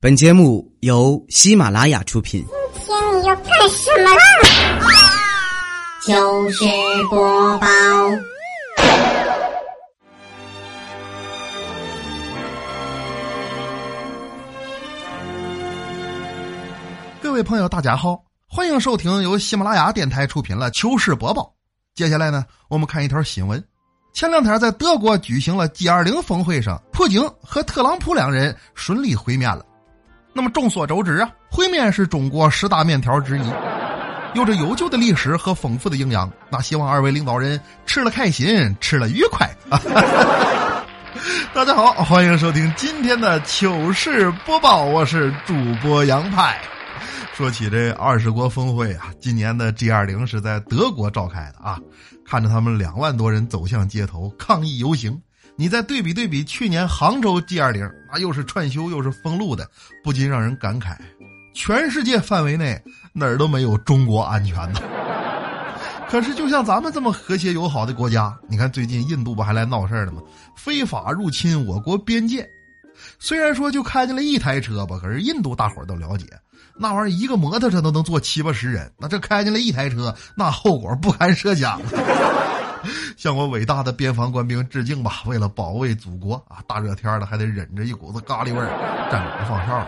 本节目由喜马拉雅出品。今天你要干什么啦？糗事播报。各位朋友，大家好，欢迎收听由喜马拉雅电台出品了《糗事播报》。接下来呢，我们看一条新闻。前两天在德国举行了 G20 峰会上，普京和特朗普两人顺利会面了。那么众所周知啊，烩面是中国十大面条之一，有着悠久的历史和丰富的营养。那希望二位领导人吃了开心，吃了愉快。大家好，欢迎收听今天的糗事播报，我是主播杨派。说起这二十国峰会啊，今年的 G 二零是在德国召开的啊。看着他们两万多人走向街头抗议游行，你再对比对比去年杭州 G 二零那，又是串修又是封路的，不禁让人感慨：全世界范围内哪儿都没有中国安全呢。可是就像咱们这么和谐友好的国家，你看最近印度不还来闹事儿了吗？非法入侵我国边界，虽然说就开进来一台车吧，可是印度大伙儿都了解。那玩意儿一个摩托车都能坐七八十人，那这开进来一台车，那后果不堪设想。向我伟大的边防官兵致敬吧！为了保卫祖国啊，大热天的还得忍着一股子咖喱味儿站岗放哨。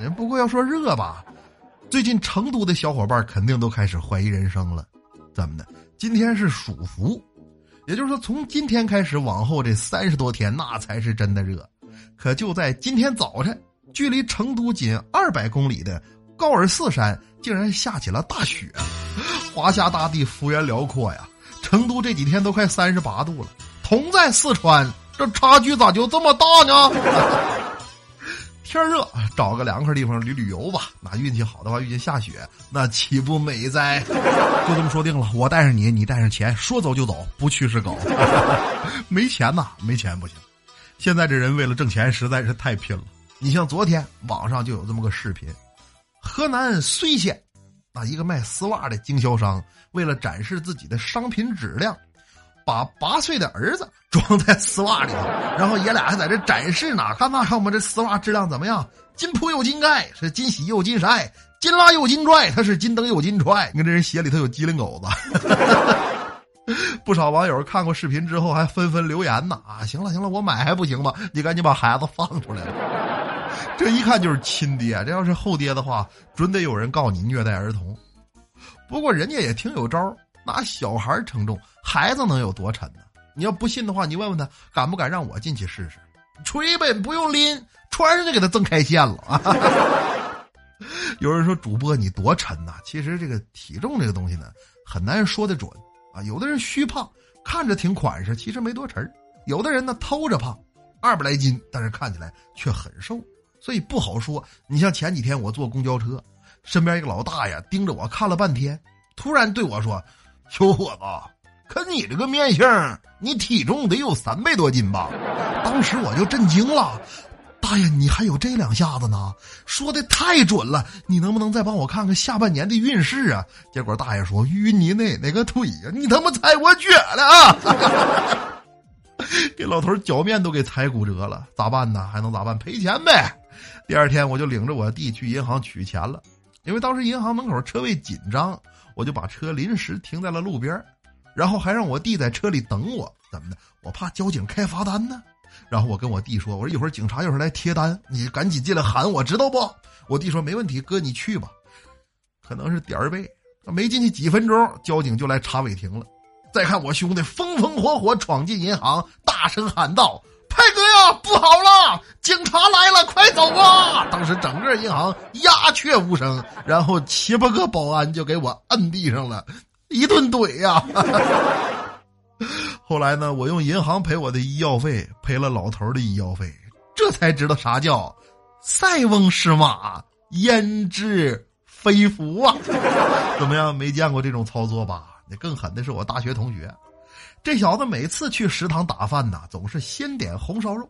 人不过要说热吧，最近成都的小伙伴肯定都开始怀疑人生了。怎么的？今天是暑伏，也就是说从今天开始往后这三十多天，那才是真的热。可就在今天早晨，距离成都仅二百公里的。高尔寺山竟然下起了大雪，华夏大地幅员辽阔呀！成都这几天都快三十八度了，同在四川，这差距咋就这么大呢？天热，找个凉快地方旅旅游吧。那运气好的话，遇见下雪，那岂不美哉？就这么说定了，我带上你，你带上钱，说走就走，不去是狗。没钱呐，没钱不行。现在这人为了挣钱实在是太拼了。你像昨天网上就有这么个视频。河南睢县，啊，一个卖丝袜的经销商，为了展示自己的商品质量，把八岁的儿子装在丝袜里头，然后爷俩还在这展示呢。看那看我们这丝袜质量怎么样？金铺有金盖，是金洗又金晒，金拉又金拽，它是金蹬又金踹。你看这人鞋里头有机灵狗子。不少网友看过视频之后还纷纷留言呢。啊，行了行了，我买还不行吗？你赶紧把孩子放出来了。这一看就是亲爹，这要是后爹的话，准得有人告你虐待儿童。不过人家也挺有招拿小孩称重，孩子能有多沉呢？你要不信的话，你问问他敢不敢让我进去试试？吹呗，不用拎，穿上就给他挣开线了啊！有人说主播你多沉呐？其实这个体重这个东西呢，很难说得准啊。有的人虚胖，看着挺款式，其实没多沉；有的人呢偷着胖，二百来斤，但是看起来却很瘦。所以不好说。你像前几天我坐公交车，身边一个老大爷盯着我看了半天，突然对我说：“小伙子，看你这个面相，你体重得有三百多斤吧？”当时我就震惊了。大爷，你还有这两下子呢？说的太准了！你能不能再帮我看看下半年的运势啊？结果大爷说：“与你奶奶个腿呀！你他妈踩我脚了啊！” 给老头脚面都给踩骨折了，咋办呢？还能咋办？赔钱呗。第二天我就领着我弟去银行取钱了，因为当时银行门口车位紧张，我就把车临时停在了路边，然后还让我弟在车里等我。怎么的？我怕交警开罚单呢。然后我跟我弟说：“我说一会儿警察要是来贴单，你赶紧进来喊我，知道不？”我弟说：“没问题，哥你去吧。”可能是点儿背，没进去几分钟，交警就来查违停了。再看我兄弟风风火火闯进银行，大声喊道。派哥呀，不好了！警察来了，快走啊！当时整个银行鸦雀无声，然后七八个保安就给我摁地上了，一顿怼呀。后来呢，我用银行赔我的医药费，赔了老头的医药费，这才知道啥叫塞翁失马焉知非福啊！怎么样，没见过这种操作吧？那更狠的是我大学同学。这小子每次去食堂打饭呐，总是先点红烧肉，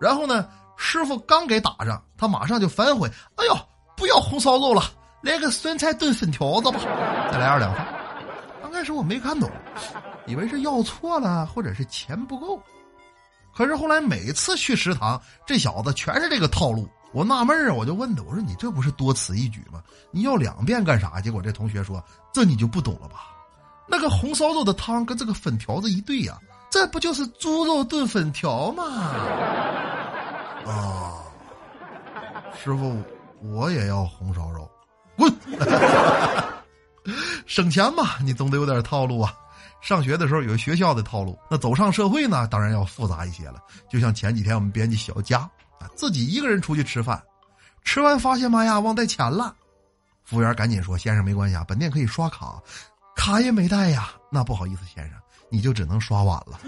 然后呢，师傅刚给打上，他马上就反悔：“哎呦，不要红烧肉了，来个酸菜炖粉条子吧，再来二两饭。”刚开始我没看懂，以为是要错了，或者是钱不够。可是后来每次去食堂，这小子全是这个套路：我纳闷啊，我就问他，我说你这不是多此一举吗？你要两遍干啥？结果这同学说，这你就不懂了吧？那个红烧肉的汤跟这个粉条子一对呀，这不就是猪肉炖粉条吗？啊，师傅，我也要红烧肉，滚！省钱嘛，你总得有点套路啊。上学的时候有学校的套路，那走上社会呢，当然要复杂一些了。就像前几天我们编辑小佳啊，自己一个人出去吃饭，吃完发现妈呀，忘带钱了。服务员赶紧说：“先生，没关系啊，本店可以刷卡，卡也没带呀。”那不好意思，先生，你就只能刷碗了。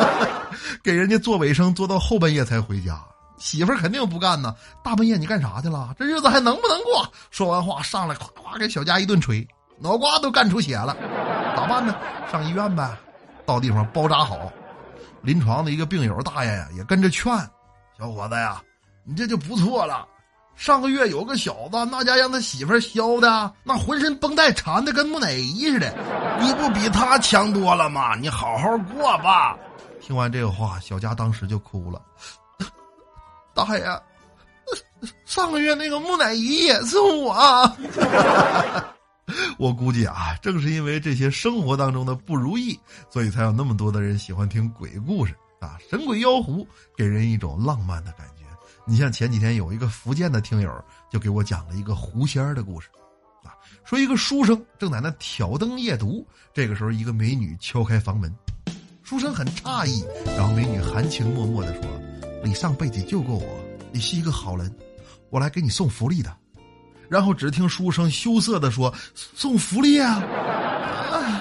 给人家做卫生做到后半夜才回家，媳妇儿肯定不干呢。大半夜你干啥去了？这日子还能不能过？说完话上来，咵咵给小佳一顿锤，脑瓜都干出血了。咋办呢？上医院呗，到地方包扎好。临床的一个病友大爷呀，也跟着劝：“小伙子呀，你这就不错了。上个月有个小子，那家让他媳妇削的，那浑身绷带缠的跟木乃伊似的，你不比他强多了吗？你好好过吧。”听完这个话，小佳当时就哭了：“大爷，上个月那个木乃伊也是我。”我估计啊，正是因为这些生活当中的不如意，所以才有那么多的人喜欢听鬼故事啊！神鬼妖狐给人一种浪漫的感觉。你像前几天有一个福建的听友就给我讲了一个狐仙儿的故事，啊，说一个书生正在那挑灯夜读，这个时候一个美女敲开房门，书生很诧异，然后美女含情脉脉的说：“你上辈子救过我，你是一个好人，我来给你送福利的。”然后只听书生羞涩的说：“送福利啊！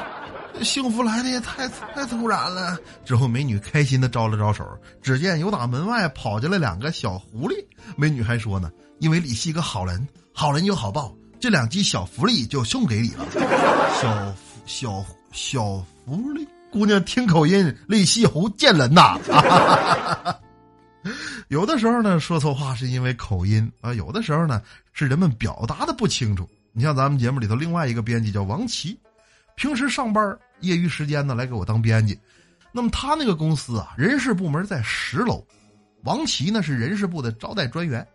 幸福来的也太太突然了。”之后美女开心的招了招手，只见有打门外跑进来两个小狐狸。美女还说呢：“因为李是一个好人，好人有好报，这两鸡小福利就送给你了。”小小小福利，姑娘听口音，李西湖见人呐。有的时候呢，说错话是因为口音啊；有的时候呢，是人们表达的不清楚。你像咱们节目里头另外一个编辑叫王琦，平时上班业余时间呢来给我当编辑。那么他那个公司啊，人事部门在十楼，王琦呢是人事部的招待专员，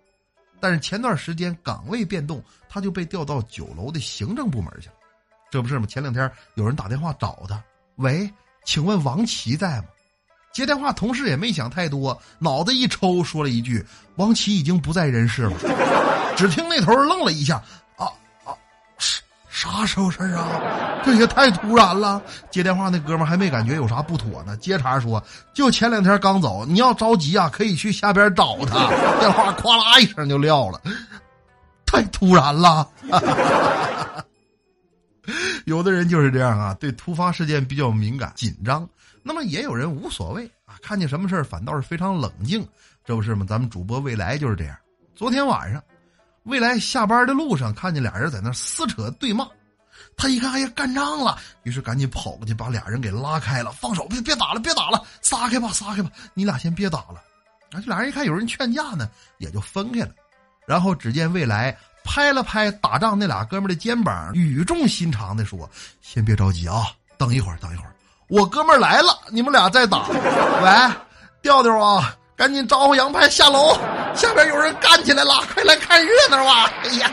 但是前段时间岗位变动，他就被调到九楼的行政部门去了。这不是吗？前两天有人打电话找他，喂，请问王琦在吗？接电话，同事也没想太多，脑子一抽，说了一句：“王琦已经不在人世了。”只听那头愣了一下，啊，啥时候事啊？这也太突然了！接电话那哥们还没感觉有啥不妥呢，接茬说：“就前两天刚走，你要着急啊，可以去下边找他。”电话咵啦一声就撂了，太突然了。有的人就是这样啊，对突发事件比较敏感紧张。那么也有人无所谓啊，看见什么事反倒是非常冷静，这不是吗？咱们主播未来就是这样。昨天晚上，未来下班的路上看见俩人在那撕扯对骂，他一看哎呀干仗了，于是赶紧跑过去把俩人给拉开了，放手别别打了别打了，撒开吧撒开吧，你俩先别打了。啊，这俩人一看有人劝架呢，也就分开了。然后只见未来拍了拍打仗那俩哥们的肩膀，语重心长的说：“先别着急啊，等一会儿等一会儿。”我哥们来了，你们俩再打。喂，调调啊，赶紧招呼杨派下楼，下边有人干起来了，快来看热闹啊！哎呀，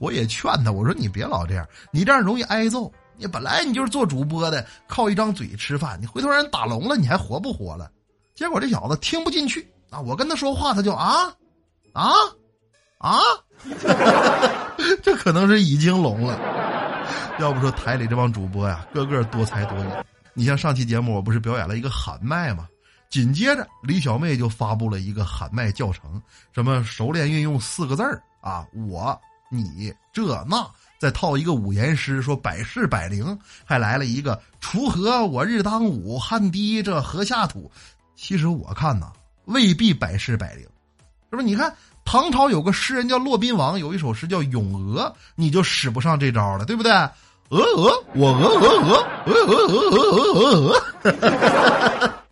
我也劝他，我说你别老这样，你这样容易挨揍。你本来你就是做主播的，靠一张嘴吃饭，你回头让人打聋了，你还活不活了？结果这小子听不进去啊！我跟他说话，他就啊啊啊，这可能是已经聋了。要不说台里这帮主播呀，个个多才多艺。你像上期节目，我不是表演了一个喊麦吗？紧接着李小妹就发布了一个喊麦教程，什么熟练运用四个字儿啊，我、你、这、那，再套一个五言诗，说百试百灵，还来了一个锄禾我日当午，汗滴这禾下土。其实我看呐，未必百试百灵，是不是？你看。唐朝有个诗人叫骆宾王，有一首诗叫《咏鹅》，你就使不上这招了，对不对？鹅鹅，我鹅鹅鹅鹅鹅鹅鹅鹅鹅。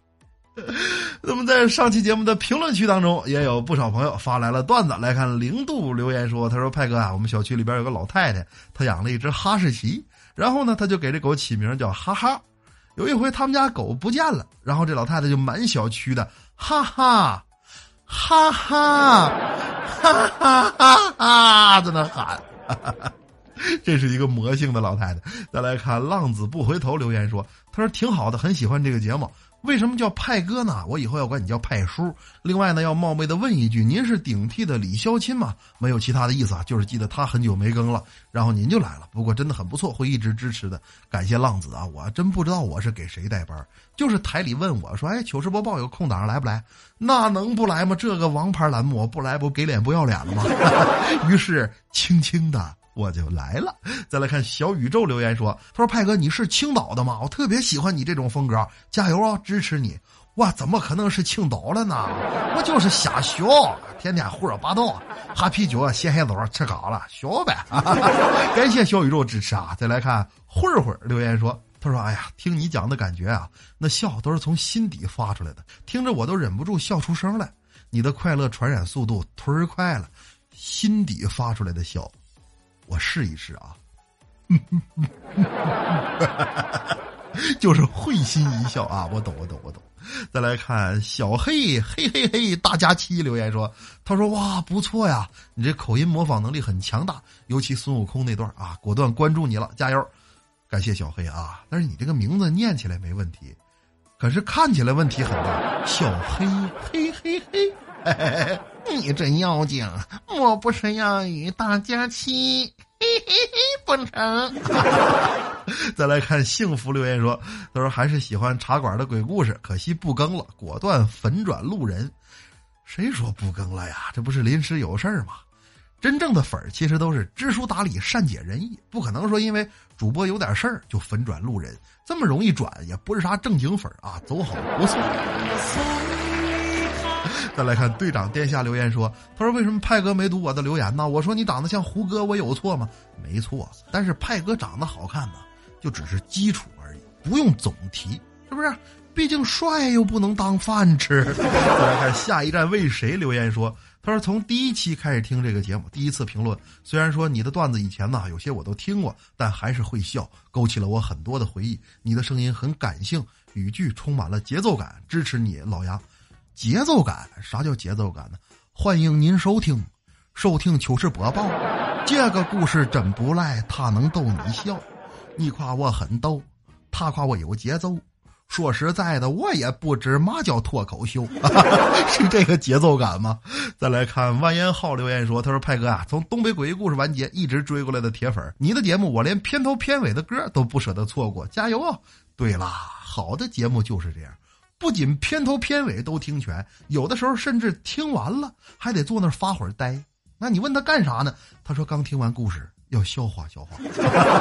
那么在上期节目的评论区当中，也有不少朋友发来了段子。来看零度留言说：“他说派哥啊，我们小区里边有个老太太，她养了一只哈士奇，然后呢，他就给这狗起名叫哈哈。有一回他们家狗不见了，然后这老太太就满小区的哈哈。”哈哈，哈哈哈哈，在那喊。这是一个魔性的老太太。再来看浪子不回头留言说：“他说挺好的，很喜欢这个节目。为什么叫派哥呢？我以后要管你叫派叔。另外呢，要冒昧的问一句，您是顶替的李潇钦吗？没有其他的意思啊，就是记得他很久没更了，然后您就来了。不过真的很不错，会一直支持的。感谢浪子啊！我真不知道我是给谁代班，就是台里问我说：‘哎，糗事播报有空档来不来？’那能不来吗？这个王牌栏目不来不给脸不要脸了吗？于是轻轻的。”我就来了，再来看小宇宙留言说：“他说派哥你是青岛的吗？我特别喜欢你这种风格，加油啊，支持你！哇，怎么可能是青岛了呢？我就是瞎学，天天胡说八道，喝啤酒，咸海枣，吃嘎了，学呗。感谢小宇宙支持啊！再来看慧慧留言说：他说哎呀，听你讲的感觉啊，那笑都是从心底发出来的，听着我都忍不住笑出声来。你的快乐传染速度忒快了，心底发出来的笑。”我试一试啊，就是会心一笑啊！我懂，我懂，我懂。再来看小黑，嘿嘿嘿，大家期留言说：“他说哇，不错呀，你这口音模仿能力很强大，尤其孙悟空那段啊，果断关注你了，加油！感谢小黑啊，但是你这个名字念起来没问题，可是看起来问题很大。小黑，嘿嘿嘿。”你真妖精！莫不是要与大家期？嘿嘿嘿，不成。再来看幸福留言说：“他说还是喜欢茶馆的鬼故事，可惜不更了，果断粉转路人。谁说不更了呀？这不是临时有事儿吗？真正的粉儿其实都是知书达理、善解人意，不可能说因为主播有点事儿就粉转路人，这么容易转也不是啥正经粉啊，走好不送。”再来看队长殿下留言说：“他说为什么派哥没读我的留言呢？我说你长得像胡歌，我有错吗？没错，但是派哥长得好看呢，就只是基础而已，不用总提，是不是？毕竟帅又不能当饭吃。”再来看下一站为谁留言说：“他说从第一期开始听这个节目，第一次评论，虽然说你的段子以前呢有些我都听过，但还是会笑，勾起了我很多的回忆。你的声音很感性，语句充满了节奏感，支持你，老杨。”节奏感？啥叫节奏感呢？欢迎您收听，收听糗事播报。这个故事真不赖，他能逗你笑。你夸我很逗，他夸我有节奏。说实在的，我也不知嘛叫脱口秀，是这个节奏感吗？再来看万言浩留言说：“他说派哥啊，从东北诡异故事完结一直追过来的铁粉，你的节目我连片头片尾的歌都不舍得错过，加油啊！对啦，好的节目就是这样。”不仅片头片尾都听全，有的时候甚至听完了还得坐那儿发会儿呆。那你问他干啥呢？他说刚听完故事要消化消化。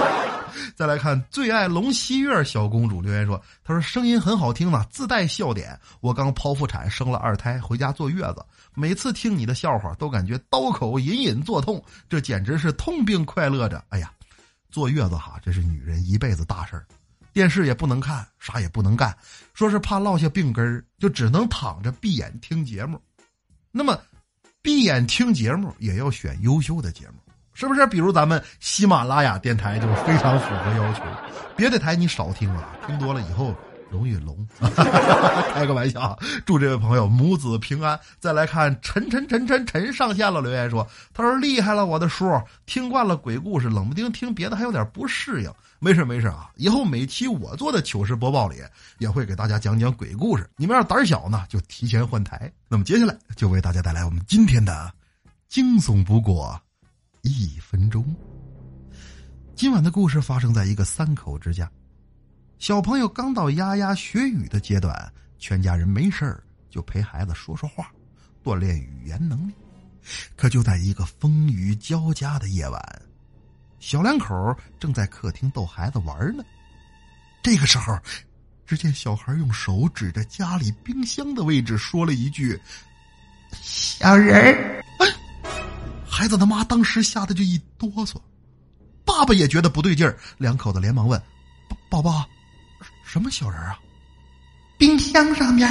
再来看最爱龙西月小公主留言说：“他说声音很好听呢，自带笑点。我刚剖腹产生了二胎，回家坐月子，每次听你的笑话都感觉刀口隐隐作痛，这简直是痛并快乐着。哎呀，坐月子哈，这是女人一辈子大事儿。”电视也不能看，啥也不能干，说是怕落下病根儿，就只能躺着闭眼听节目。那么，闭眼听节目也要选优秀的节目，是不是？比如咱们喜马拉雅电台就非常符合要求，别的台你少听啊，听多了以后。容易聋，开个玩笑。祝这位朋友母子平安。再来看陈陈陈陈陈上线了，留言说：“他说厉害了，我的叔，听惯了鬼故事，冷不丁听别的还有点不适应。没事没事啊，以后每期我做的糗事播报里也会给大家讲讲鬼故事。你们要胆小呢，就提前换台。那么接下来就为大家带来我们今天的惊悚不过一分钟。今晚的故事发生在一个三口之家。”小朋友刚到牙牙学语的阶段，全家人没事儿就陪孩子说说话，锻炼语言能力。可就在一个风雨交加的夜晚，小两口正在客厅逗孩子玩呢。这个时候，只见小孩用手指着家里冰箱的位置说了一句：“小人儿。”孩子他妈当时吓得就一哆嗦，爸爸也觉得不对劲儿，两口子连忙问：“宝宝。”什么小人啊？冰箱上面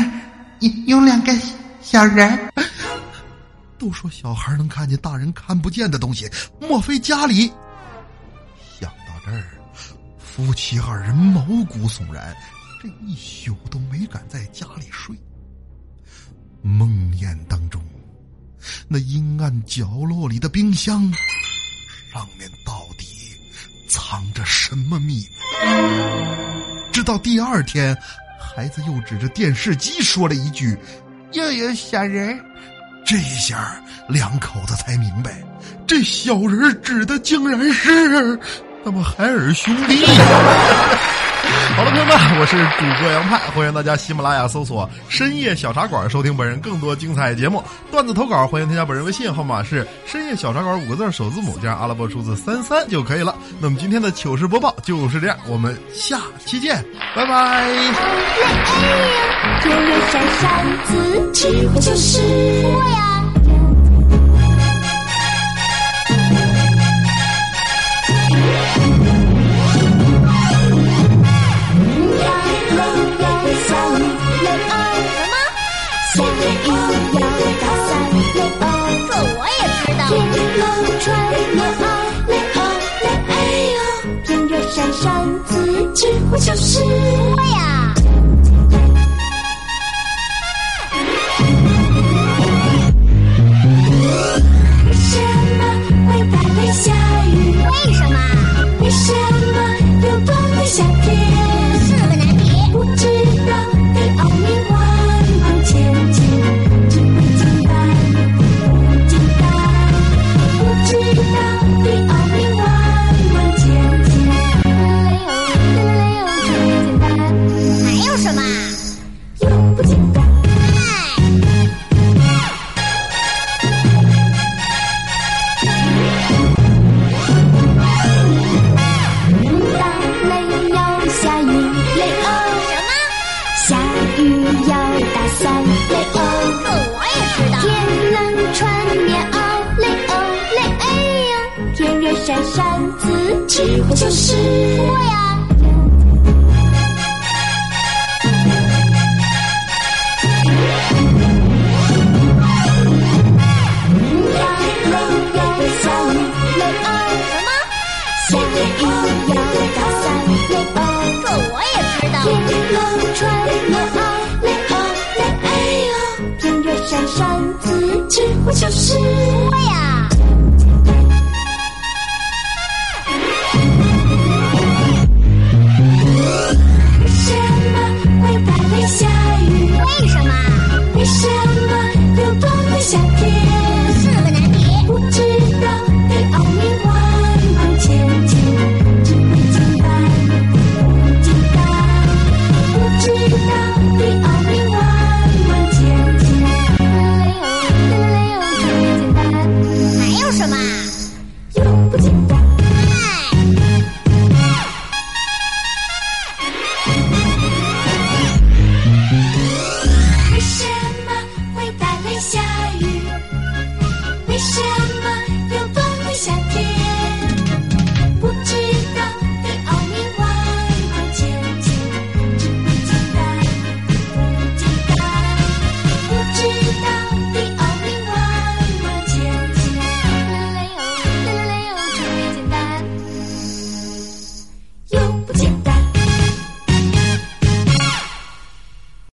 有有两个小人。都说小孩能看见大人看不见的东西，莫非家里？想到这儿，夫妻二人毛骨悚然，这一宿都没敢在家里睡。梦魇当中。那阴暗角落里的冰箱，上面到底藏着什么秘密？直到第二天，孩子又指着电视机说了一句：“又有小人。”这一下两口子才明白，这小人指的竟然是那么海尔兄弟。好了，朋友们，我是主播杨派，欢迎大家喜马拉雅搜索“深夜小茶馆”收听本人更多精彩节目。段子投稿，欢迎添加本人微信号码是“深夜小茶馆”五个字首字母加上阿拉伯数字三三就可以了。那么今天的糗事播报就是这样，我们下期见，拜拜。要打伞，雷欧。这我也知道。天冷穿棉袄，雷哦雷哎呦。天热扇扇子，几乎就是我呀。打雷要下雨，雷欧。什么？下雨要打伞，雷欧。这我也知道。天冷穿棉袄，我就是